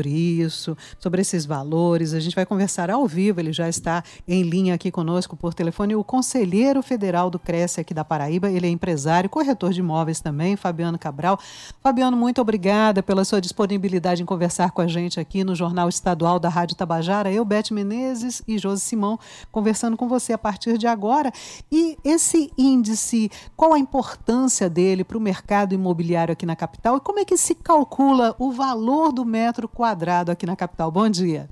sobre isso, sobre esses valores. A gente vai conversar ao vivo, ele já está em linha aqui conosco por telefone, o conselheiro federal do Cresce aqui da Paraíba, ele é empresário, corretor de imóveis também, Fabiano Cabral. Fabiano, muito obrigada pela sua disponibilidade em conversar com a gente aqui no Jornal Estadual da Rádio Tabajara. Eu, Beth Menezes e Josi Simão, conversando com você a partir de agora. E esse índice, qual a importância dele para o mercado imobiliário aqui na capital e como é que se calcula o valor do metro quadrado aqui na capital? Bom dia.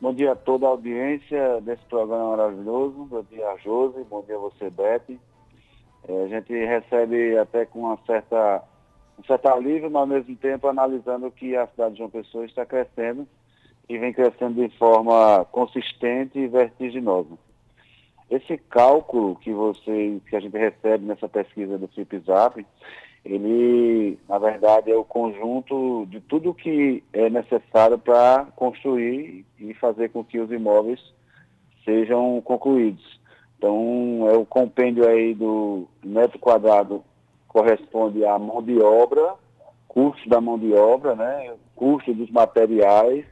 Bom dia a toda a audiência desse programa maravilhoso. Bom dia, Josi. Bom dia a você, Beth. É, a gente recebe até com uma certa, um certo alívio, mas ao mesmo tempo analisando que a cidade de João Pessoa está crescendo e vem crescendo de forma consistente e vertiginosa. Esse cálculo que você, que a gente recebe nessa pesquisa do FIPZAP, ele, na verdade, é o conjunto de tudo que é necessário para construir e fazer com que os imóveis sejam concluídos. Então, é o compêndio aí do metro quadrado corresponde à mão de obra, custo da mão de obra, né, custo dos materiais,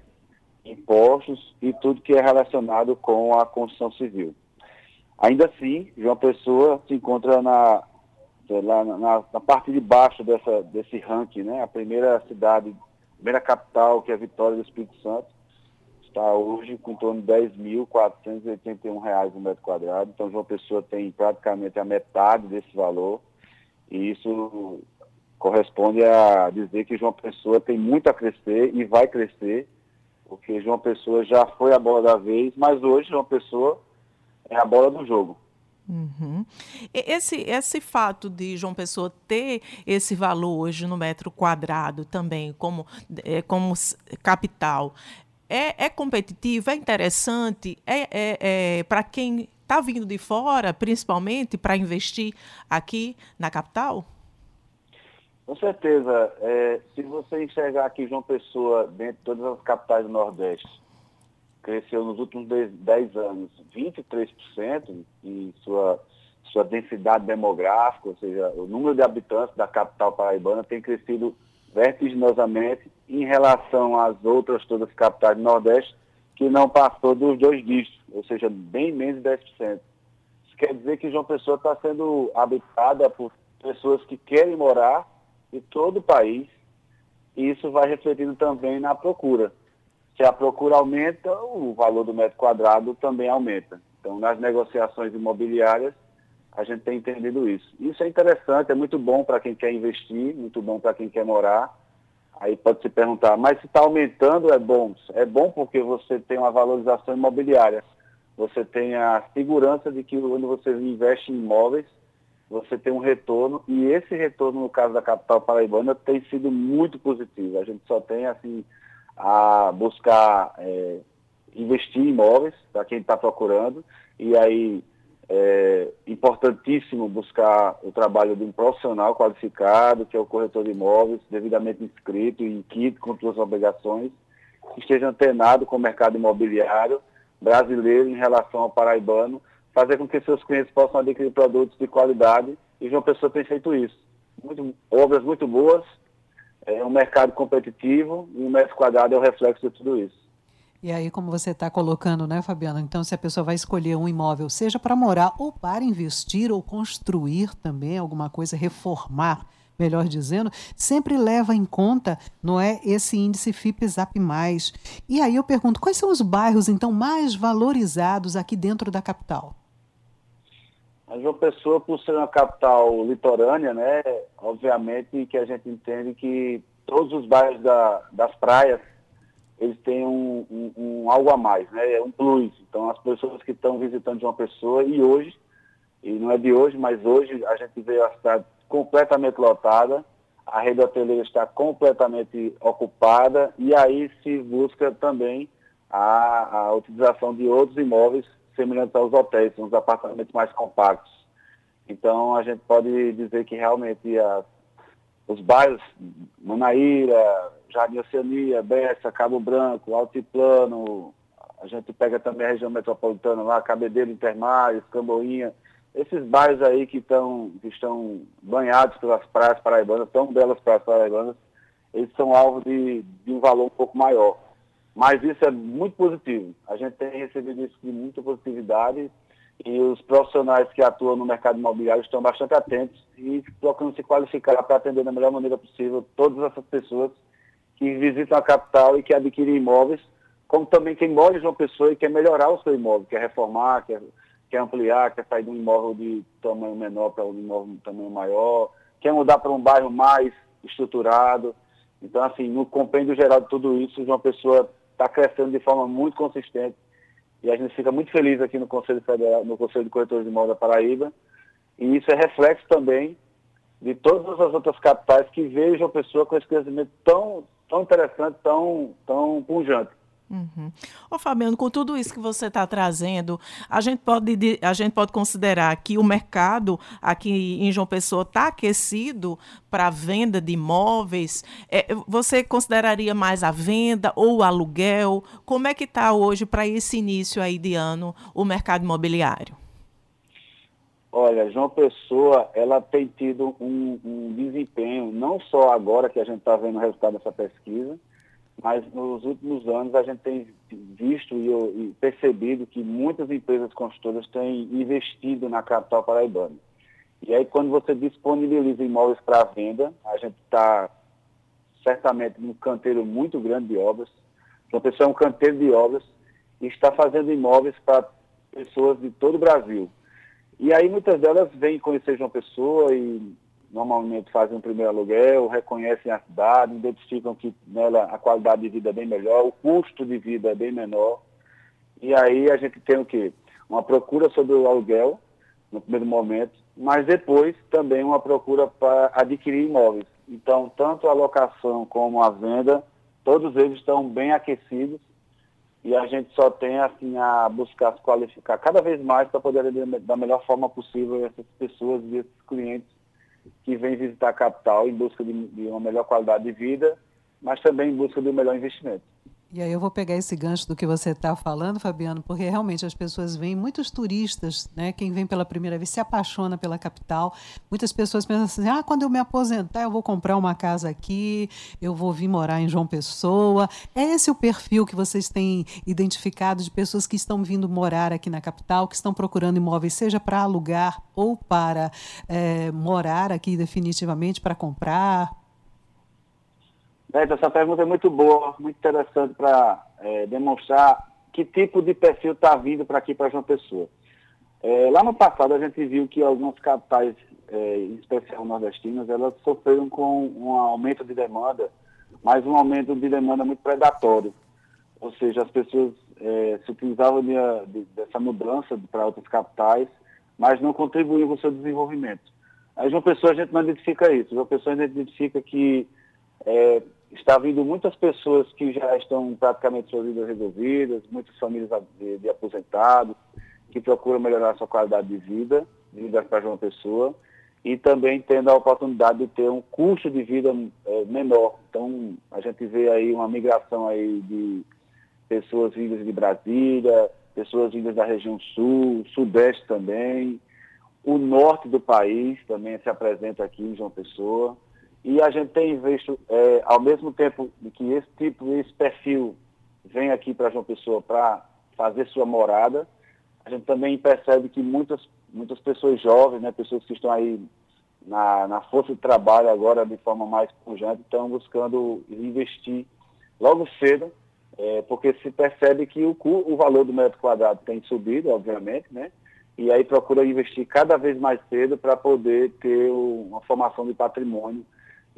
impostos e tudo que é relacionado com a construção civil. Ainda assim, João Pessoa se encontra na, lá na, na, parte de baixo dessa, desse ranking, né? A primeira cidade, a primeira capital, que é Vitória do Espírito Santo, está hoje com em torno de 10.481 reais no metro quadrado. Então, João Pessoa tem praticamente a metade desse valor. E isso corresponde a dizer que João Pessoa tem muito a crescer e vai crescer, porque João Pessoa já foi a bola da vez, mas hoje João Pessoa é a bola do jogo. Uhum. Esse, esse fato de João Pessoa ter esse valor hoje no metro quadrado também como, é, como capital é, é competitivo, é interessante, é, é, é para quem está vindo de fora, principalmente para investir aqui na capital? Com certeza. É, se você enxergar aqui João Pessoa dentro de todas as capitais do Nordeste, cresceu nos últimos 10 anos 23% em sua, sua densidade demográfica, ou seja, o número de habitantes da capital paraibana tem crescido vertiginosamente em relação às outras todas as capitais do Nordeste, que não passou dos dois dígitos, ou seja, bem menos de 10%. Isso quer dizer que João Pessoa está sendo habitada por pessoas que querem morar em todo o país, e isso vai refletindo também na procura. Se a procura aumenta, o valor do metro quadrado também aumenta. Então, nas negociações imobiliárias, a gente tem entendido isso. Isso é interessante, é muito bom para quem quer investir, muito bom para quem quer morar. Aí pode se perguntar, mas se está aumentando, é bom? É bom porque você tem uma valorização imobiliária. Você tem a segurança de que quando você investe em imóveis, você tem um retorno, e esse retorno, no caso da capital paraibana, tem sido muito positivo. A gente só tem, assim, a buscar é, investir em imóveis para quem está procurando. E aí é importantíssimo buscar o trabalho de um profissional qualificado, que é o corretor de imóveis, devidamente inscrito e inquito com suas obrigações, que esteja antenado com o mercado imobiliário brasileiro em relação ao paraibano, fazer com que seus clientes possam adquirir produtos de qualidade. E João Pessoa tem feito isso. Muito, obras muito boas, é um mercado competitivo e um metro quadrado é o reflexo de tudo isso. E aí, como você está colocando, né, Fabiana? Então, se a pessoa vai escolher um imóvel, seja para morar ou para investir ou construir também alguma coisa, reformar, melhor dizendo, sempre leva em conta, não é, esse índice FIPZAP+. E aí eu pergunto, quais são os bairros, então, mais valorizados aqui dentro da capital? A João Pessoa, por ser uma capital litorânea, né, obviamente que a gente entende que todos os bairros da, das praias, eles têm um, um, um, algo a mais, né, é um plus. Então, as pessoas que estão visitando João Pessoa, e hoje, e não é de hoje, mas hoje a gente vê a cidade completamente lotada, a rede hoteleira está completamente ocupada, e aí se busca também a, a utilização de outros imóveis semelhantes aos hotéis, os apartamentos mais compactos. Então, a gente pode dizer que realmente a, os bairros, Manaíra, Jardim Oceania, Bessa, Cabo Branco, Altiplano, a gente pega também a região metropolitana lá, Cabedelo, Intermares, Camboinha, esses bairros aí que, tão, que estão banhados pelas praias paraibanas, tão belas praias paraibanas, eles são alvo de, de um valor um pouco maior. Mas isso é muito positivo. A gente tem recebido isso com muita positividade e os profissionais que atuam no mercado imobiliário estão bastante atentos e procurando se qualificar para atender da melhor maneira possível todas essas pessoas que visitam a capital e que adquirem imóveis, como também quem mora em João Pessoa e quer melhorar o seu imóvel, quer reformar, quer, quer ampliar, quer sair de um imóvel de tamanho menor para um imóvel de tamanho maior, quer mudar para um bairro mais estruturado. Então, assim, no compêndio geral de tudo isso, João Pessoa está crescendo de forma muito consistente e a gente fica muito feliz aqui no Conselho Federal, no Conselho de Corretores de Imóveis da Paraíba. E isso é reflexo também de todas as outras capitais que vejam a pessoa com esse crescimento tão, tão interessante, tão, tão punjante. Uhum. Ô Fabiano, com tudo isso que você está trazendo, a gente, pode, a gente pode considerar que o mercado aqui em João Pessoa está aquecido para venda de imóveis. É, você consideraria mais a venda ou o aluguel? Como é que está hoje para esse início aí de ano o mercado imobiliário? Olha, João Pessoa, ela tem tido um, um desempenho, não só agora que a gente está vendo o resultado dessa pesquisa, mas nos últimos anos a gente tem visto e, percebido que muitas empresas construtoras têm investido na capital paraibana. E aí, quando você disponibiliza imóveis para venda, a gente está certamente num canteiro muito grande de obras. Uma pessoa é um canteiro de obras e está fazendo imóveis para pessoas de todo o Brasil. E aí, muitas delas vêm conhecer João Pessoa e normalmente fazem um primeiro aluguel, reconhecem a cidade, identificam que nela a qualidade de vida é bem melhor, o custo de vida é bem menor. E aí a gente tem o quê? Uma procura sobre o aluguel, no primeiro momento, mas depois também uma procura para adquirir imóveis. Então, tanto a locação como a venda, todos eles estão bem aquecidos e a gente só tem assim a buscar se qualificar cada vez mais para poder da melhor forma possível essas pessoas e esses clientes que vem visitar a capital em busca de, de uma melhor qualidade de vida, mas também em busca de um melhor investimento. E aí eu vou pegar esse gancho do que você está falando, Fabiano, porque realmente as pessoas vêm, muitos turistas, né? Quem vem pela primeira vez se apaixona pela capital. Muitas pessoas pensam assim: ah, quando eu me aposentar, eu vou comprar uma casa aqui, eu vou vir morar em João Pessoa. É esse o perfil que vocês têm identificado de pessoas que estão vindo morar aqui na capital, que estão procurando imóveis, seja para alugar ou para é, morar aqui definitivamente, para comprar? Beto, essa pergunta é muito boa, muito interessante para é, demonstrar que tipo de perfil está vindo para aqui, para João Pessoa. É, lá no passado, a gente viu que algumas capitais, é, em especial nordestinas, elas sofreram com um aumento de demanda, mas um aumento de demanda muito predatório. Ou seja, as pessoas é, se utilizavam de, de, dessa mudança para outras capitais, mas não contribuíam com o seu desenvolvimento. Aí, João Pessoa, a gente não identifica isso. João Pessoa, a gente identifica que é, está vindo muitas pessoas que já estão praticamente suas vidas resolvidas, muitas famílias de, de aposentados, que procuram melhorar a sua qualidade de vida, de vida para uma pessoa, e também tendo a oportunidade de ter um custo de vida é, menor. Então, a gente vê aí uma migração aí de pessoas vindas de Brasília, pessoas vindas da região sul, sudeste também, o norte do país também se apresenta aqui em João Pessoa. E a gente tem visto, é, ao mesmo tempo que esse tipo, esse perfil vem aqui para João Pessoa para fazer sua morada, a gente também percebe que muitas, muitas pessoas jovens, né, pessoas que estão aí na, na força de trabalho agora de forma mais pujante, estão buscando investir logo cedo, é, porque se percebe que o, o valor do metro quadrado tem subido, obviamente, né? E aí procura investir cada vez mais cedo para poder ter uma formação de patrimônio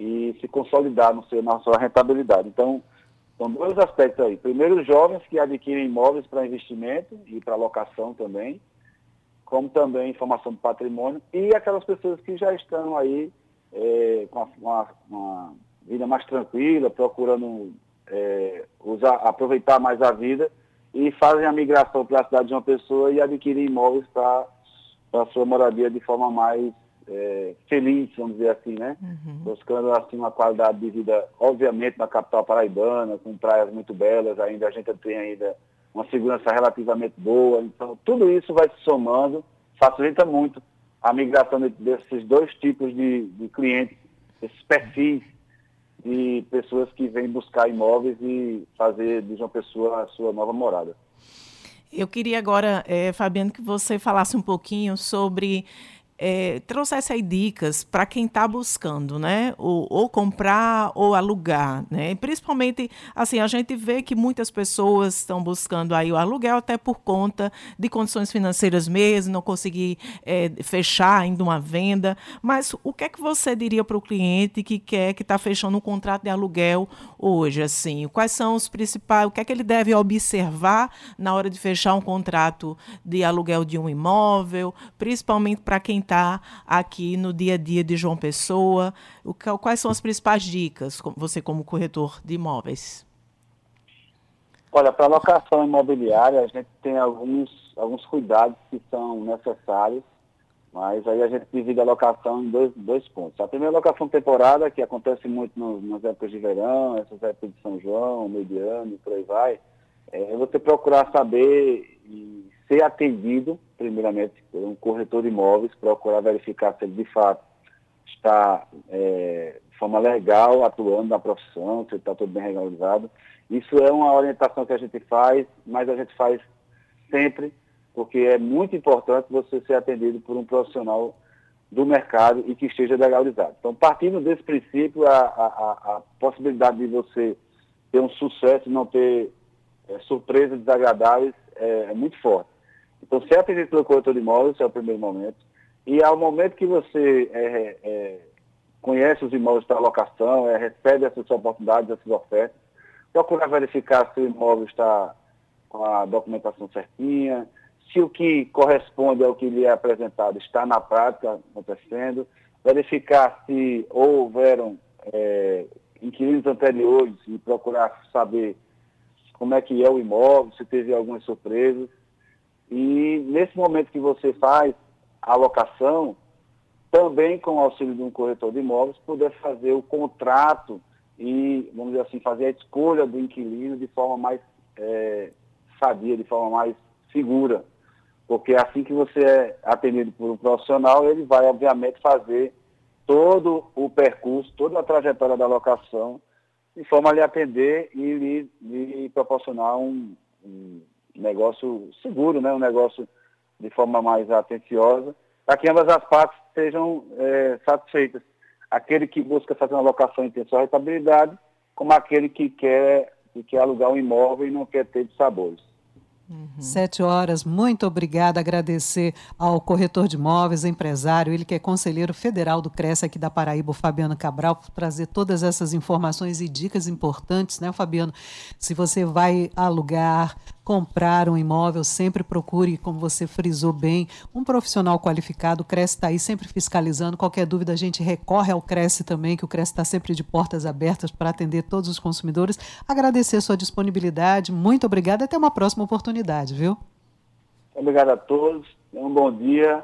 e se consolidar no seu, na sua rentabilidade. Então, são dois aspectos aí. Primeiro, jovens que adquirem imóveis para investimento e para locação também, como também formação de patrimônio, e aquelas pessoas que já estão aí é, com uma, uma, vida mais tranquila, procurando é, usar, aproveitar mais a vida e fazem a migração para a cidade de uma pessoa e adquirem imóveis para a sua moradia de forma mais é, feliz, vamos dizer assim, né? Uhum. Buscando assim uma qualidade de vida, obviamente na capital paraibana, com praias muito belas, ainda a gente tem ainda uma segurança relativamente boa. Então, tudo isso vai se somando, facilita muito a migração desses dois tipos de, de clientes, esses perfis de pessoas que vêm buscar imóveis e fazer de João Pessoa a sua nova morada. Eu queria agora, é, Fabiano, que você falasse um pouquinho sobre é, trouxesse aí dicas para quem está buscando, né? Ou, ou, comprar ou alugar, né? Principalmente, assim, a gente vê que muitas pessoas estão buscando aí o aluguel até por conta de condições financeiras mesmo, não conseguir é, fechar ainda uma venda. Mas o que é que você diria para o cliente que quer, que está fechando um contrato de aluguel hoje, assim? Quais são os principais, o que é que ele deve observar na hora de fechar um contrato de aluguel de um imóvel, principalmente para quem está aqui no dia a dia de João Pessoa? O, quais são as principais dicas, você como corretor de imóveis? Olha, para locação imobiliária, a gente tem alguns, alguns cuidados que são necessários, mas aí a gente divide a locação em dois, dois pontos. A primeira locação temporada, que acontece muito nos, nas épocas de verão, essas épocas de São João, mediano e por aí vai, é você procurar saber e ser atendido, primeiramente, por um corretor de imóveis, procurar verificar se ele de fato está é, de forma legal atuando na profissão, se está tudo bem regularizado. Isso é uma orientação que a gente faz, mas a gente faz sempre, porque é muito importante você ser atendido por um profissional do mercado e que esteja legalizado. Então, partindo desse princípio, a, a, a possibilidade de você ter um sucesso e não ter é, surpresas desagradáveis é, é muito forte. Então, ser atendido pelo corretor de imóveis é o primeiro momento. E ao momento que você é, é, conhece os imóveis para locação, é, recebe essas oportunidades, essas ofertas, procurar verificar se o imóvel está com a documentação certinha, se o que corresponde ao que lhe é apresentado está na prática acontecendo, verificar se houveram é, inquilinos anteriores e procurar saber como é que é o imóvel, se teve algumas surpresas. E nesse momento que você faz a locação, também com o auxílio de um corretor de imóveis, poder fazer o contrato e, vamos dizer assim, fazer a escolha do inquilino de forma mais é, sadia, de forma mais segura. Porque assim que você é atendido por um profissional, ele vai, obviamente, fazer todo o percurso, toda a trajetória da locação, de forma a lhe atender e lhe, lhe proporcionar um, um negócio seguro, né? um negócio de forma mais atenciosa, para que ambas as partes sejam é, satisfeitas. Aquele que busca fazer uma locação em intenção rentabilidade, como aquele que quer, que quer alugar um imóvel e não quer ter de sabores. Uhum. Sete horas, muito obrigada. Agradecer ao corretor de imóveis, empresário, ele que é conselheiro federal do Cresce aqui da Paraíba, o Fabiano Cabral, por trazer todas essas informações e dicas importantes, né, Fabiano? Se você vai alugar, comprar um imóvel, sempre procure, como você frisou bem, um profissional qualificado. O Cresce está aí sempre fiscalizando. Qualquer dúvida, a gente recorre ao Cresce também, que o Cresce está sempre de portas abertas para atender todos os consumidores. Agradecer sua disponibilidade. Muito obrigada. Até uma próxima oportunidade, viu? Obrigado a todos. Um bom dia